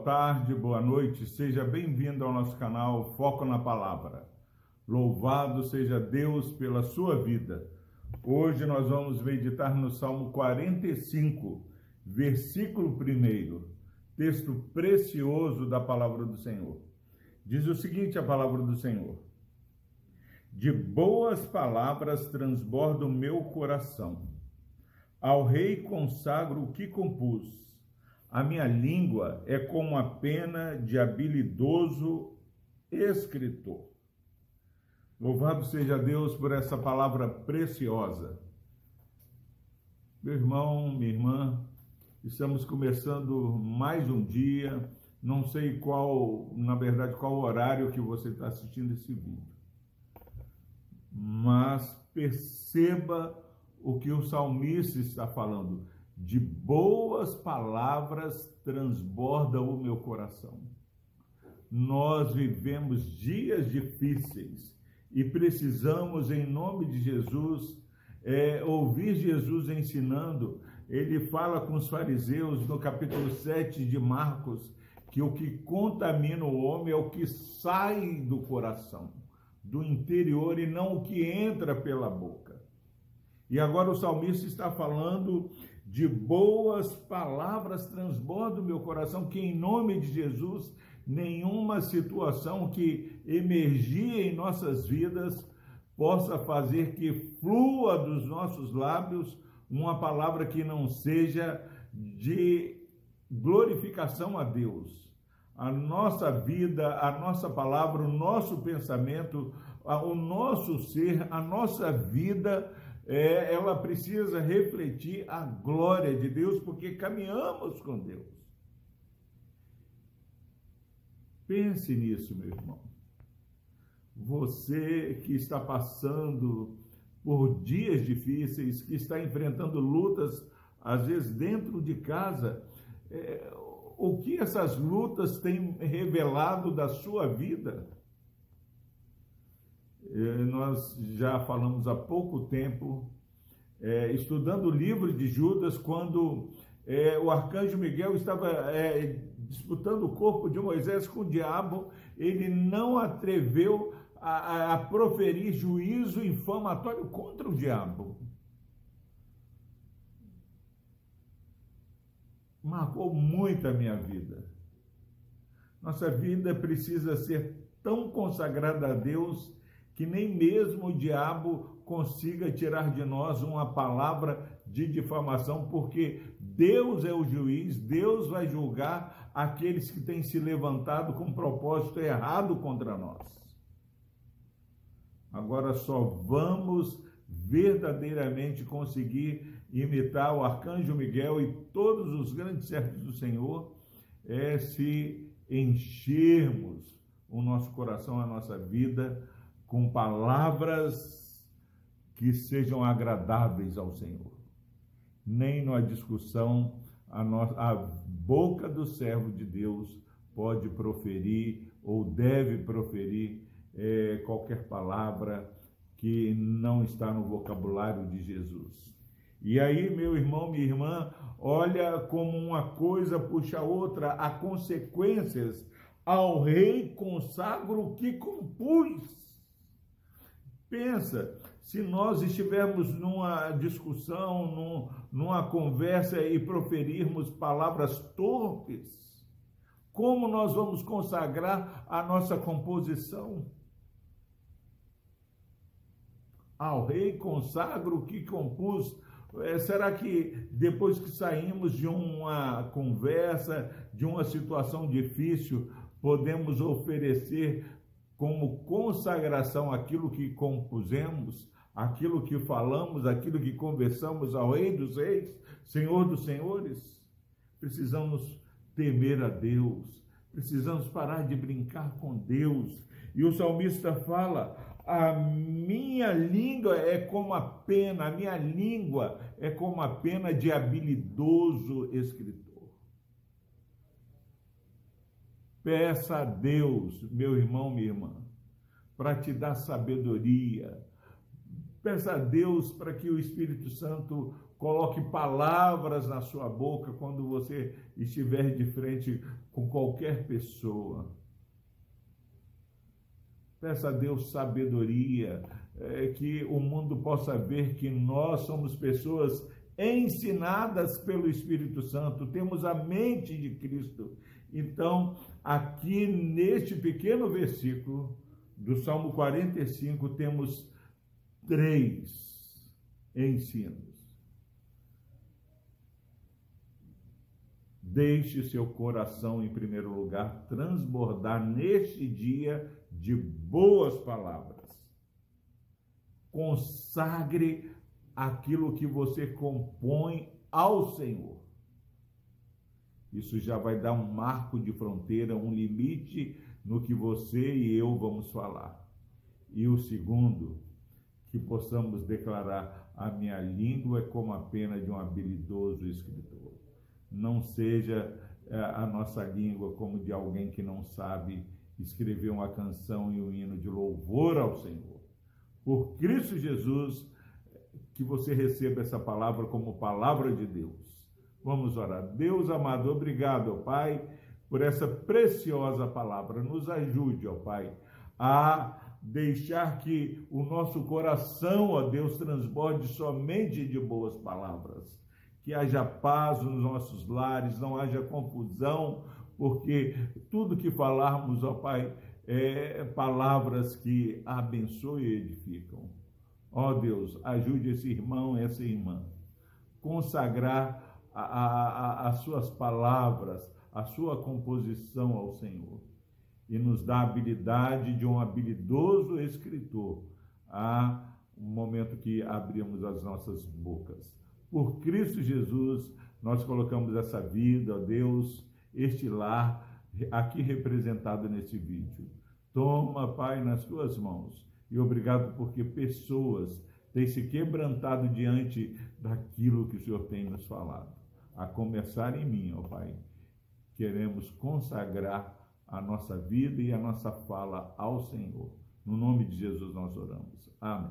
boa tarde, boa noite, seja bem-vindo ao nosso canal Foco na Palavra. Louvado seja Deus pela sua vida. Hoje nós vamos meditar no Salmo 45, versículo 1, texto precioso da palavra do Senhor. Diz o seguinte: a palavra do Senhor. De boas palavras transborda o meu coração. Ao rei consagro o que compus a minha língua é como a pena de habilidoso escritor. Louvado seja Deus por essa palavra preciosa. Meu irmão, minha irmã, estamos começando mais um dia. Não sei qual, na verdade, qual horário que você está assistindo esse vídeo. Mas perceba o que o salmista está falando de boas palavras transborda o meu coração. Nós vivemos dias difíceis e precisamos, em nome de Jesus, é, ouvir Jesus ensinando. Ele fala com os fariseus no capítulo 7 de Marcos que o que contamina o homem é o que sai do coração, do interior e não o que entra pela boca. E agora o salmista está falando de boas palavras transborda o meu coração, que em nome de Jesus, nenhuma situação que emergia em nossas vidas possa fazer que flua dos nossos lábios uma palavra que não seja de glorificação a Deus. A nossa vida, a nossa palavra, o nosso pensamento, o nosso ser, a nossa vida é, ela precisa refletir a glória de Deus, porque caminhamos com Deus. Pense nisso, meu irmão. Você que está passando por dias difíceis, que está enfrentando lutas, às vezes dentro de casa, é, o que essas lutas têm revelado da sua vida? Eh, nós já falamos há pouco tempo, é, estudando o livro de Judas, quando é, o arcanjo Miguel estava é, disputando o corpo de Moisés com o diabo, ele não atreveu a, a proferir juízo infamatório contra o diabo. Marcou muito a minha vida. Nossa vida precisa ser tão consagrada a Deus que nem mesmo o diabo consiga tirar de nós uma palavra de difamação, porque Deus é o juiz, Deus vai julgar aqueles que têm se levantado com propósito errado contra nós. Agora só vamos verdadeiramente conseguir imitar o arcanjo Miguel e todos os grandes servos do Senhor é se enchermos o nosso coração, a nossa vida com palavras que sejam agradáveis ao Senhor. Nem numa discussão a, no, a boca do servo de Deus pode proferir ou deve proferir é, qualquer palavra que não está no vocabulário de Jesus. E aí, meu irmão, minha irmã, olha como uma coisa puxa a outra, há consequências ao rei consagro que compus. Pensa, se nós estivermos numa discussão, num, numa conversa e proferirmos palavras torpes, como nós vamos consagrar a nossa composição? Ao rei consagro o que compus. É, será que depois que saímos de uma conversa, de uma situação difícil, podemos oferecer como consagração aquilo que compusemos, aquilo que falamos, aquilo que conversamos ao Rei dos Reis, Senhor dos Senhores. Precisamos temer a Deus, precisamos parar de brincar com Deus. E o salmista fala: a minha língua é como a pena, a minha língua é como a pena de habilidoso escritor. Peça a Deus, meu irmão, minha irmã, para te dar sabedoria. Peça a Deus para que o Espírito Santo Coloque palavras na sua boca quando você estiver de frente com qualquer pessoa. Peça a Deus sabedoria, é, que o mundo possa ver que nós somos pessoas ensinadas pelo Espírito Santo, temos a mente de Cristo. Então, aqui neste pequeno versículo do Salmo 45, temos três ensinos. Deixe seu coração, em primeiro lugar, transbordar neste dia de boas palavras. Consagre aquilo que você compõe ao Senhor. Isso já vai dar um marco de fronteira, um limite no que você e eu vamos falar. E o segundo, que possamos declarar: a minha língua é como a pena de um habilidoso escritor. Não seja é, a nossa língua como de alguém que não sabe escrever uma canção e um hino de louvor ao Senhor. Por Cristo Jesus, que você receba essa palavra como palavra de Deus. Vamos orar. Deus amado, obrigado, ó Pai, por essa preciosa palavra. Nos ajude, ó Pai, a deixar que o nosso coração, ó Deus, transborde somente de boas palavras. Que haja paz nos nossos lares, não haja confusão, porque tudo que falarmos, ó Pai, é palavras que abençoam e edificam. Ó Deus, ajude esse irmão, essa irmã, consagrar a, a, as suas palavras, a sua composição ao Senhor e nos dá a habilidade de um habilidoso escritor a um momento que abrimos as nossas bocas. Por Cristo Jesus, nós colocamos essa vida, Deus, este lar aqui representado nesse vídeo. Toma, Pai, nas tuas mãos e obrigado porque pessoas têm se quebrantado diante daquilo que o Senhor tem nos falado. A começar em mim, ó Pai. Queremos consagrar a nossa vida e a nossa fala ao Senhor. No nome de Jesus nós oramos. Amém.